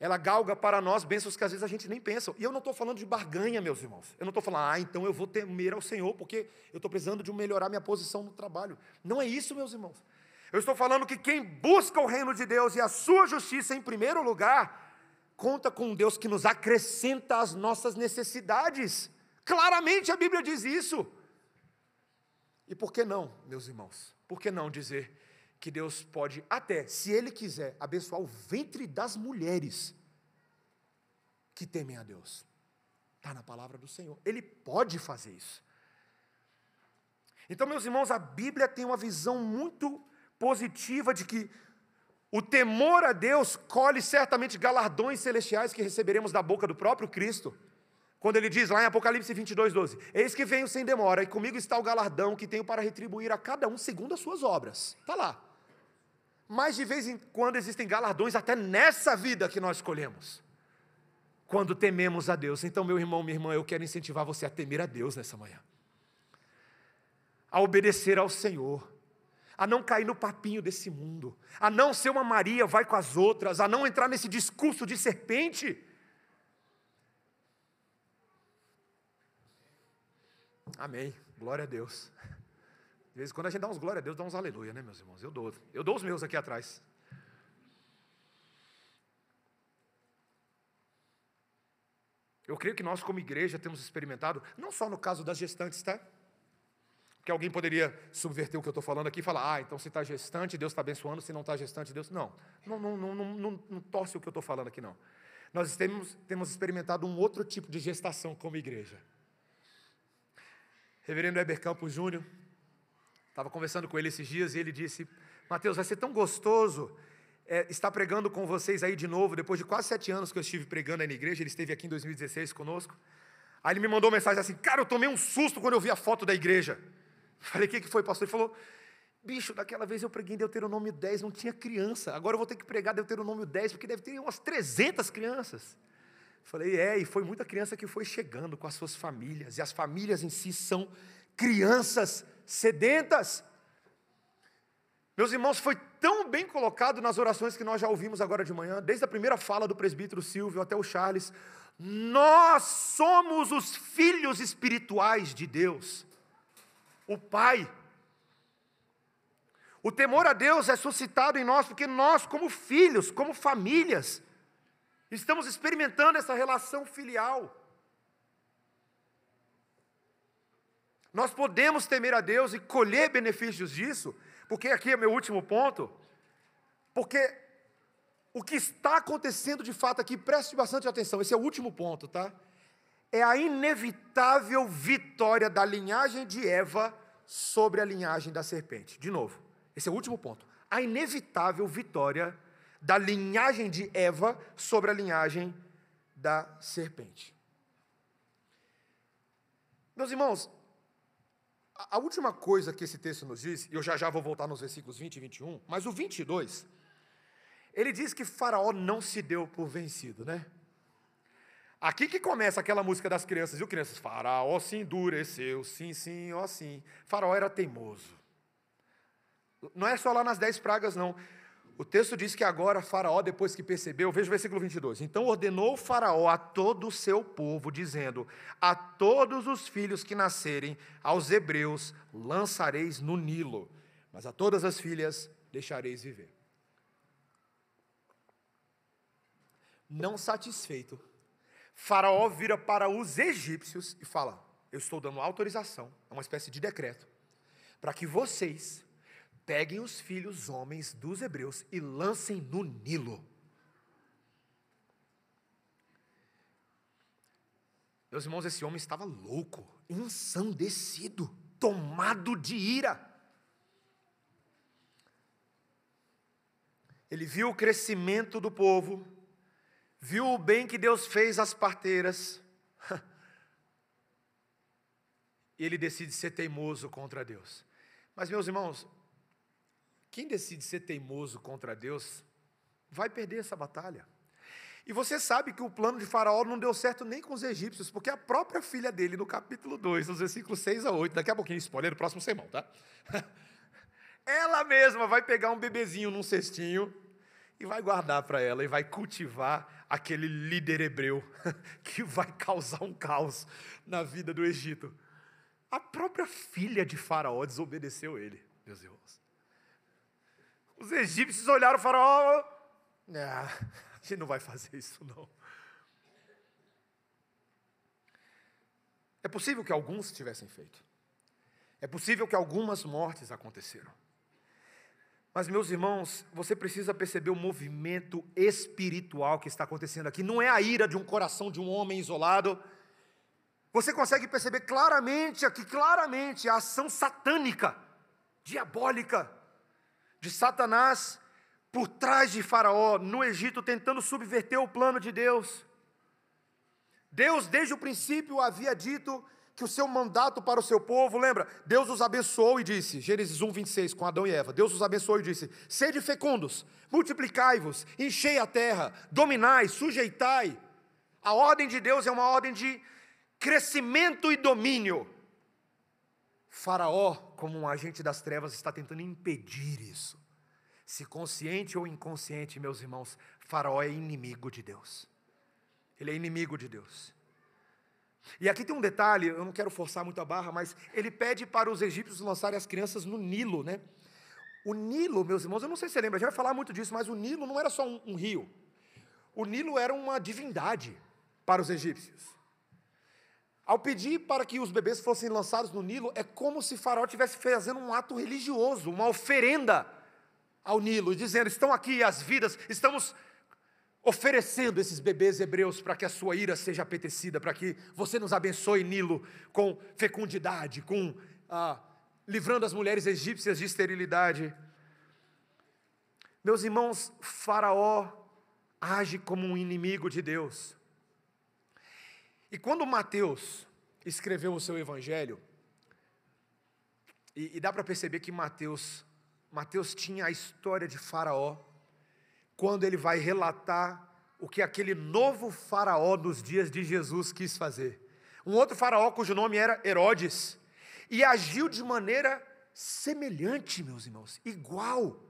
ela galga para nós bênçãos que às vezes a gente nem pensa. E eu não estou falando de barganha, meus irmãos. Eu não estou falando, ah, então eu vou temer ao Senhor, porque eu estou precisando de melhorar minha posição no trabalho. Não é isso, meus irmãos. Eu estou falando que quem busca o reino de Deus e a sua justiça em primeiro lugar, conta com um Deus que nos acrescenta as nossas necessidades. Claramente a Bíblia diz isso. E por que não, meus irmãos? Por que não dizer que Deus pode, até, se Ele quiser, abençoar o ventre das mulheres que temem a Deus. Está na palavra do Senhor. Ele pode fazer isso. Então, meus irmãos, a Bíblia tem uma visão muito positiva de que o temor a Deus colhe certamente galardões celestiais que receberemos da boca do próprio Cristo. Quando ele diz lá em Apocalipse 22, 12: Eis que venho sem demora, e comigo está o galardão que tenho para retribuir a cada um segundo as suas obras. Está lá. Mas de vez em quando existem galardões até nessa vida que nós escolhemos. Quando tememos a Deus. Então, meu irmão, minha irmã, eu quero incentivar você a temer a Deus nessa manhã. A obedecer ao Senhor. A não cair no papinho desse mundo. A não ser uma Maria, vai com as outras. A não entrar nesse discurso de serpente. Amém. Glória a Deus. De vez em quando a gente dá uns glória a Deus, dá uns aleluia, né, meus irmãos? Eu dou. Eu dou os meus aqui atrás. Eu creio que nós, como igreja, temos experimentado, não só no caso das gestantes, tá? Porque alguém poderia subverter o que eu estou falando aqui e falar, ah, então se está gestante, Deus está abençoando, se não está gestante, Deus. Não, não, não, não, não, não, não torce o que eu estou falando aqui, não. Nós temos, temos experimentado um outro tipo de gestação como igreja. Reverendo Heber Campos Júnior, Estava conversando com ele esses dias e ele disse: Mateus, vai ser tão gostoso é, estar pregando com vocês aí de novo, depois de quase sete anos que eu estive pregando aí na igreja. Ele esteve aqui em 2016 conosco. Aí ele me mandou uma mensagem assim: Cara, eu tomei um susto quando eu vi a foto da igreja. Falei: O que, que foi, pastor? Ele falou: Bicho, daquela vez eu preguei Deuteronômio 10, não tinha criança. Agora eu vou ter que pregar Deuteronômio 10, porque deve ter umas 300 crianças. Falei, é, e foi muita criança que foi chegando com as suas famílias, e as famílias em si são crianças sedentas. Meus irmãos, foi tão bem colocado nas orações que nós já ouvimos agora de manhã, desde a primeira fala do presbítero Silvio até o Charles. Nós somos os filhos espirituais de Deus, o Pai. O temor a Deus é suscitado em nós porque nós, como filhos, como famílias, estamos experimentando essa relação filial. Nós podemos temer a Deus e colher benefícios disso, porque aqui é meu último ponto, porque o que está acontecendo de fato aqui, preste bastante atenção, esse é o último ponto, tá? É a inevitável vitória da linhagem de Eva sobre a linhagem da serpente. De novo, esse é o último ponto. A inevitável vitória da linhagem de Eva sobre a linhagem da serpente. Meus irmãos, a última coisa que esse texto nos diz, e eu já já vou voltar nos versículos 20 e 21, mas o 22, ele diz que Faraó não se deu por vencido, né? Aqui que começa aquela música das crianças, e o crianças? Faraó se endureceu, sim, sim, ó sim. Faraó era teimoso. Não é só lá nas dez pragas, não. O texto diz que agora Faraó, depois que percebeu, veja o versículo 22. Então ordenou Faraó a todo o seu povo, dizendo: A todos os filhos que nascerem aos hebreus lançareis no Nilo, mas a todas as filhas deixareis viver. Não satisfeito, Faraó vira para os egípcios e fala: Eu estou dando autorização, é uma espécie de decreto, para que vocês peguem os filhos homens dos hebreus e lancem no Nilo. Meus irmãos, esse homem estava louco, ensandecido, tomado de ira. Ele viu o crescimento do povo, viu o bem que Deus fez às parteiras, e ele decide ser teimoso contra Deus. Mas, meus irmãos, quem decide ser teimoso contra Deus vai perder essa batalha. E você sabe que o plano de Faraó não deu certo nem com os egípcios, porque a própria filha dele, no capítulo 2, nos versículos 6 a 8, daqui a pouquinho, spoiler, no próximo sermão, tá? Ela mesma vai pegar um bebezinho num cestinho e vai guardar para ela e vai cultivar aquele líder hebreu que vai causar um caos na vida do Egito. A própria filha de Faraó desobedeceu ele, meus irmãos. Os egípcios olharam o faraó. Ah, a gente não vai fazer isso não. É possível que alguns tivessem feito. É possível que algumas mortes aconteceram. Mas, meus irmãos, você precisa perceber o movimento espiritual que está acontecendo aqui. Não é a ira de um coração de um homem isolado. Você consegue perceber claramente aqui, claramente, a ação satânica, diabólica, de Satanás por trás de Faraó no Egito, tentando subverter o plano de Deus. Deus, desde o princípio, havia dito que o seu mandato para o seu povo, lembra? Deus os abençoou e disse, Gênesis 1, 26, com Adão e Eva: Deus os abençoou e disse: Sede fecundos, multiplicai-vos, enchei a terra, dominai, sujeitai. A ordem de Deus é uma ordem de crescimento e domínio. Faraó, como um agente das trevas, está tentando impedir isso. Se consciente ou inconsciente, meus irmãos, Faraó é inimigo de Deus. Ele é inimigo de Deus. E aqui tem um detalhe, eu não quero forçar muito a barra, mas ele pede para os egípcios lançarem as crianças no Nilo, né? O Nilo, meus irmãos, eu não sei se você lembra, a gente vai falar muito disso, mas o Nilo não era só um, um rio. O Nilo era uma divindade para os egípcios. Ao pedir para que os bebês fossem lançados no Nilo, é como se Faraó estivesse fazendo um ato religioso, uma oferenda ao Nilo, dizendo: estão aqui as vidas, estamos oferecendo esses bebês hebreus para que a sua ira seja apetecida, para que você nos abençoe, Nilo, com fecundidade, com ah, livrando as mulheres egípcias de esterilidade. Meus irmãos, Faraó age como um inimigo de Deus. E quando Mateus escreveu o seu evangelho, e, e dá para perceber que Mateus, Mateus tinha a história de Faraó, quando ele vai relatar o que aquele novo Faraó dos dias de Jesus quis fazer. Um outro Faraó cujo nome era Herodes, e agiu de maneira semelhante, meus irmãos, igual.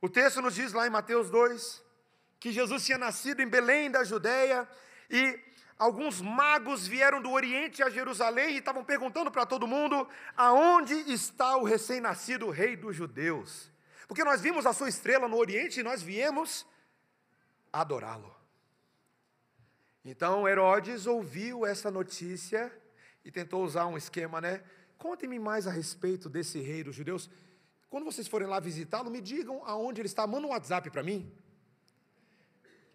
O texto nos diz lá em Mateus 2 que Jesus tinha nascido em Belém da Judéia e alguns magos vieram do Oriente a Jerusalém e estavam perguntando para todo mundo: aonde está o recém-nascido rei dos judeus? Porque nós vimos a sua estrela no Oriente e nós viemos adorá-lo. Então Herodes ouviu essa notícia e tentou usar um esquema, né? Contem-me mais a respeito desse rei dos judeus. Quando vocês forem lá visitá-lo, me digam aonde ele está. Manda um WhatsApp para mim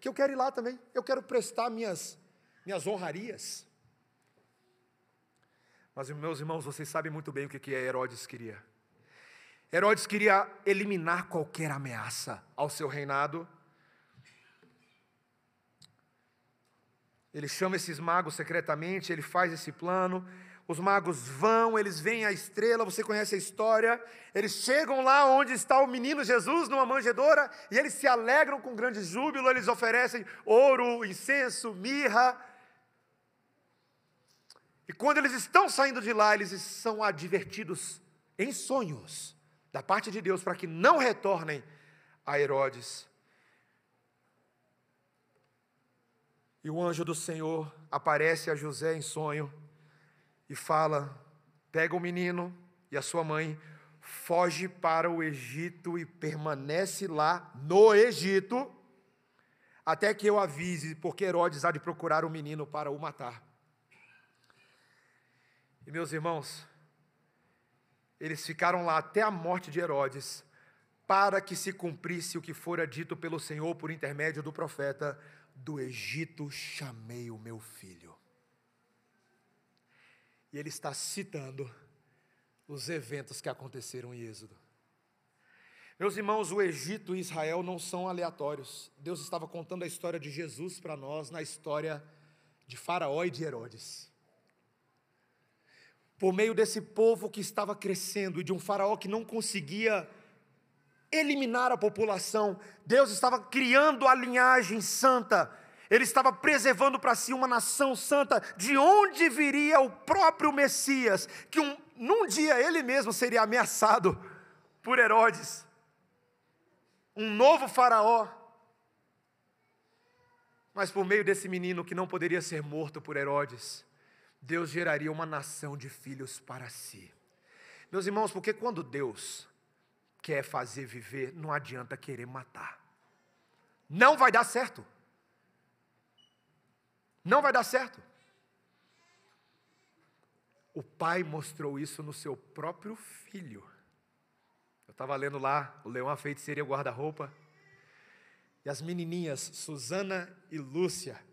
que eu quero ir lá também. Eu quero prestar minhas, minhas honrarias. Mas, meus irmãos, vocês sabem muito bem o que Herodes queria. Herodes queria eliminar qualquer ameaça ao seu reinado. Ele chama esses magos secretamente, ele faz esse plano. Os magos vão, eles veem a estrela, você conhece a história. Eles chegam lá onde está o menino Jesus, numa manjedoura, e eles se alegram com grande júbilo. Eles oferecem ouro, incenso, mirra. E quando eles estão saindo de lá, eles são advertidos em sonhos da parte de Deus para que não retornem a Herodes. E o anjo do Senhor aparece a José em sonho e fala: pega o menino e a sua mãe, foge para o Egito e permanece lá no Egito, até que eu avise, porque Herodes há de procurar o menino para o matar. E meus irmãos, eles ficaram lá até a morte de Herodes, para que se cumprisse o que fora dito pelo Senhor por intermédio do profeta: do Egito chamei o meu filho. E ele está citando os eventos que aconteceram em Êxodo. Meus irmãos, o Egito e Israel não são aleatórios. Deus estava contando a história de Jesus para nós na história de Faraó e de Herodes. Por meio desse povo que estava crescendo e de um Faraó que não conseguia eliminar a população, Deus estava criando a linhagem santa ele estava preservando para si uma nação santa, de onde viria o próprio Messias, que um, num dia ele mesmo seria ameaçado por Herodes, um novo Faraó. Mas por meio desse menino que não poderia ser morto por Herodes, Deus geraria uma nação de filhos para si. Meus irmãos, porque quando Deus quer fazer viver, não adianta querer matar. Não vai dar certo. Não vai dar certo. O pai mostrou isso no seu próprio filho. Eu estava lendo lá, o leão, a feiticeira e o guarda-roupa. E as menininhas, Susana e Lúcia,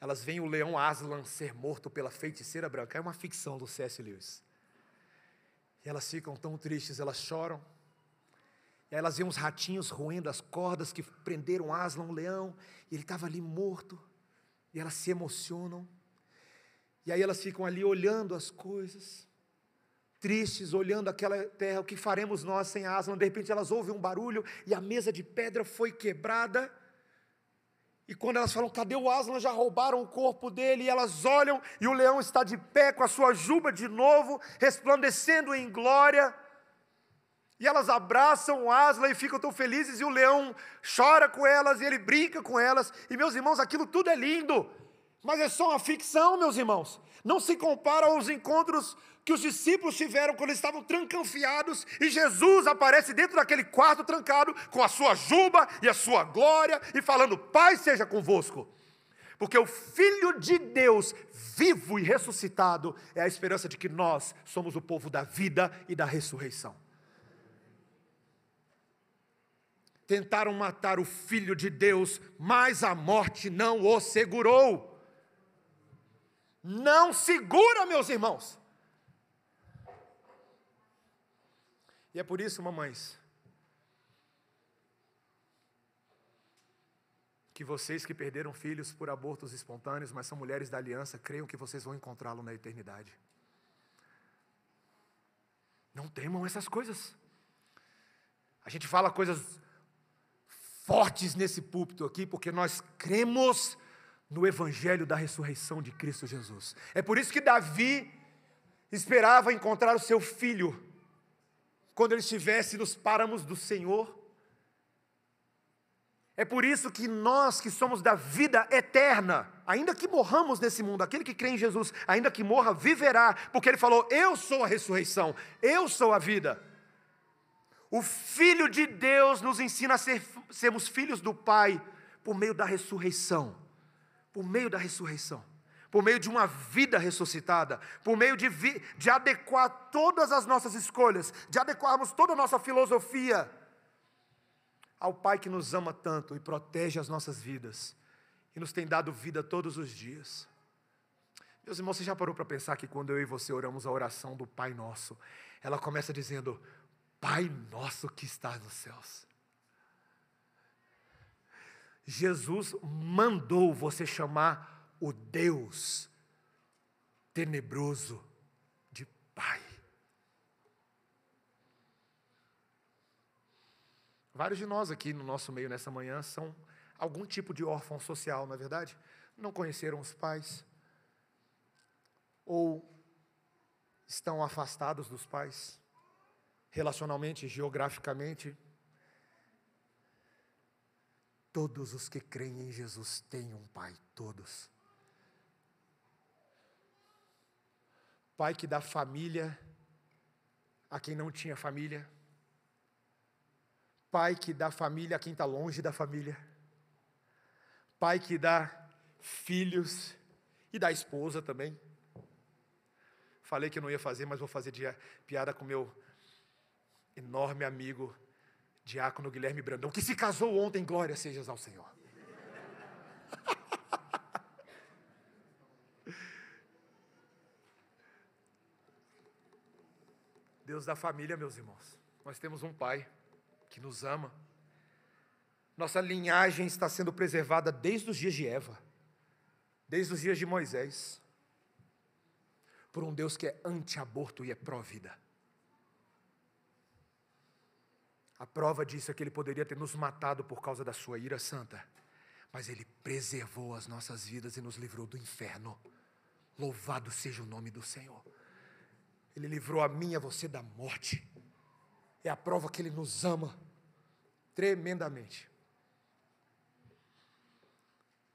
elas veem o leão Aslan ser morto pela feiticeira branca. É uma ficção do C.S. Lewis. E elas ficam tão tristes, elas choram. E aí elas veem uns ratinhos roendo as cordas que prenderam Aslan, o leão, e ele estava ali morto e elas se emocionam, e aí elas ficam ali olhando as coisas, tristes, olhando aquela terra, o que faremos nós sem Aslan? De repente elas ouvem um barulho e a mesa de pedra foi quebrada. E quando elas falam, cadê o Aslan? Já roubaram o corpo dele. E elas olham e o leão está de pé com a sua juba de novo, resplandecendo em glória. E elas abraçam o Asla e ficam tão felizes, e o leão chora com elas, e ele brinca com elas. E meus irmãos, aquilo tudo é lindo, mas é só uma ficção, meus irmãos. Não se compara aos encontros que os discípulos tiveram quando estavam trancanfiados e Jesus aparece dentro daquele quarto trancado com a sua juba e a sua glória e falando: Pai seja convosco. Porque o Filho de Deus, vivo e ressuscitado, é a esperança de que nós somos o povo da vida e da ressurreição. Tentaram matar o filho de Deus, mas a morte não o segurou. Não segura, meus irmãos. E é por isso, mamães, que vocês que perderam filhos por abortos espontâneos, mas são mulheres da aliança, creiam que vocês vão encontrá-lo na eternidade. Não temam essas coisas. A gente fala coisas fortes nesse púlpito aqui, porque nós cremos no Evangelho da ressurreição de Cristo Jesus. É por isso que Davi esperava encontrar o seu filho quando ele estivesse nos páramos do Senhor. É por isso que nós que somos da vida eterna, ainda que morramos nesse mundo, aquele que crê em Jesus, ainda que morra, viverá, porque ele falou: Eu sou a ressurreição, eu sou a vida. O Filho de Deus nos ensina a ser, sermos filhos do Pai por meio da ressurreição. Por meio da ressurreição. Por meio de uma vida ressuscitada. Por meio de, vi, de adequar todas as nossas escolhas. De adequarmos toda a nossa filosofia ao Pai que nos ama tanto e protege as nossas vidas. E nos tem dado vida todos os dias. Meus irmãos, você já parou para pensar que quando eu e você oramos a oração do Pai Nosso, ela começa dizendo: Pai nosso que estás nos céus. Jesus mandou você chamar o Deus tenebroso de Pai. Vários de nós aqui no nosso meio nessa manhã são algum tipo de órfão social, não é verdade? Não conheceram os pais, ou estão afastados dos pais relacionalmente, geograficamente. Todos os que creem em Jesus têm um Pai, todos. Pai que dá família a quem não tinha família. Pai que dá família a quem está longe da família. Pai que dá filhos e dá esposa também. Falei que não ia fazer, mas vou fazer piada com meu enorme amigo Diácono Guilherme Brandão, que se casou ontem, glória sejas ao Senhor. Deus da família, meus irmãos. Nós temos um Pai que nos ama. Nossa linhagem está sendo preservada desde os dias de Eva, desde os dias de Moisés, por um Deus que é anti-aborto e é pró-vida. A prova disso é que ele poderia ter nos matado por causa da sua ira santa, mas ele preservou as nossas vidas e nos livrou do inferno. Louvado seja o nome do Senhor. Ele livrou a mim e a você da morte. É a prova que ele nos ama tremendamente.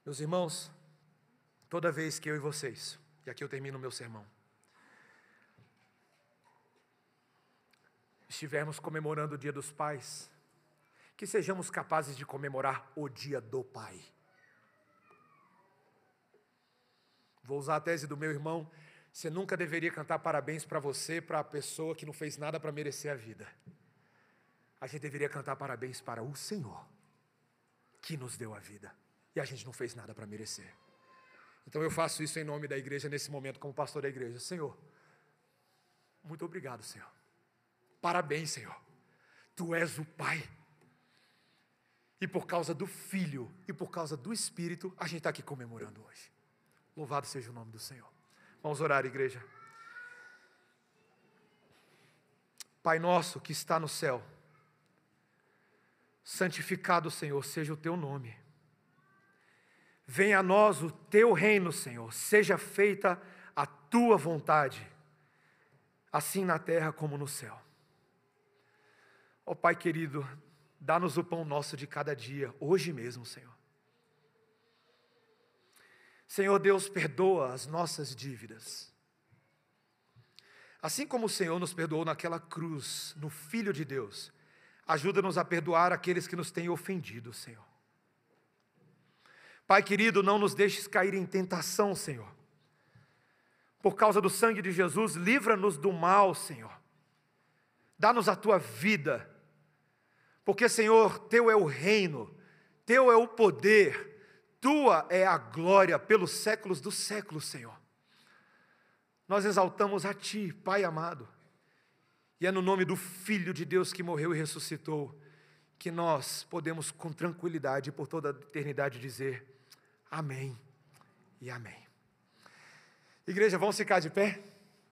Meus irmãos, toda vez que eu e vocês, e aqui eu termino o meu sermão, estivermos comemorando o Dia dos Pais, que sejamos capazes de comemorar o Dia do Pai. Vou usar a tese do meu irmão. Você nunca deveria cantar parabéns para você, para a pessoa que não fez nada para merecer a vida. A gente deveria cantar parabéns para o Senhor, que nos deu a vida. E a gente não fez nada para merecer. Então eu faço isso em nome da igreja nesse momento, como pastor da igreja. Senhor, muito obrigado, Senhor. Parabéns, Senhor. Tu és o Pai. E por causa do Filho e por causa do Espírito, a gente está aqui comemorando hoje. Louvado seja o nome do Senhor. Vamos orar, igreja. Pai nosso que está no céu, santificado, Senhor, seja o teu nome. Venha a nós o teu reino, Senhor, seja feita a tua vontade, assim na terra como no céu. Ó oh, Pai querido, dá-nos o pão nosso de cada dia, hoje mesmo, Senhor. Senhor Deus, perdoa as nossas dívidas. Assim como o Senhor nos perdoou naquela cruz, no Filho de Deus, ajuda-nos a perdoar aqueles que nos têm ofendido, Senhor. Pai querido, não nos deixes cair em tentação, Senhor. Por causa do sangue de Jesus, livra-nos do mal, Senhor. Dá-nos a tua vida porque, Senhor, teu é o reino, teu é o poder, tua é a glória pelos séculos dos séculos, Senhor. Nós exaltamos a Ti, Pai amado, e é no nome do Filho de Deus que morreu e ressuscitou, que nós podemos com tranquilidade por toda a eternidade dizer amém e amém. Igreja, vamos ficar de pé?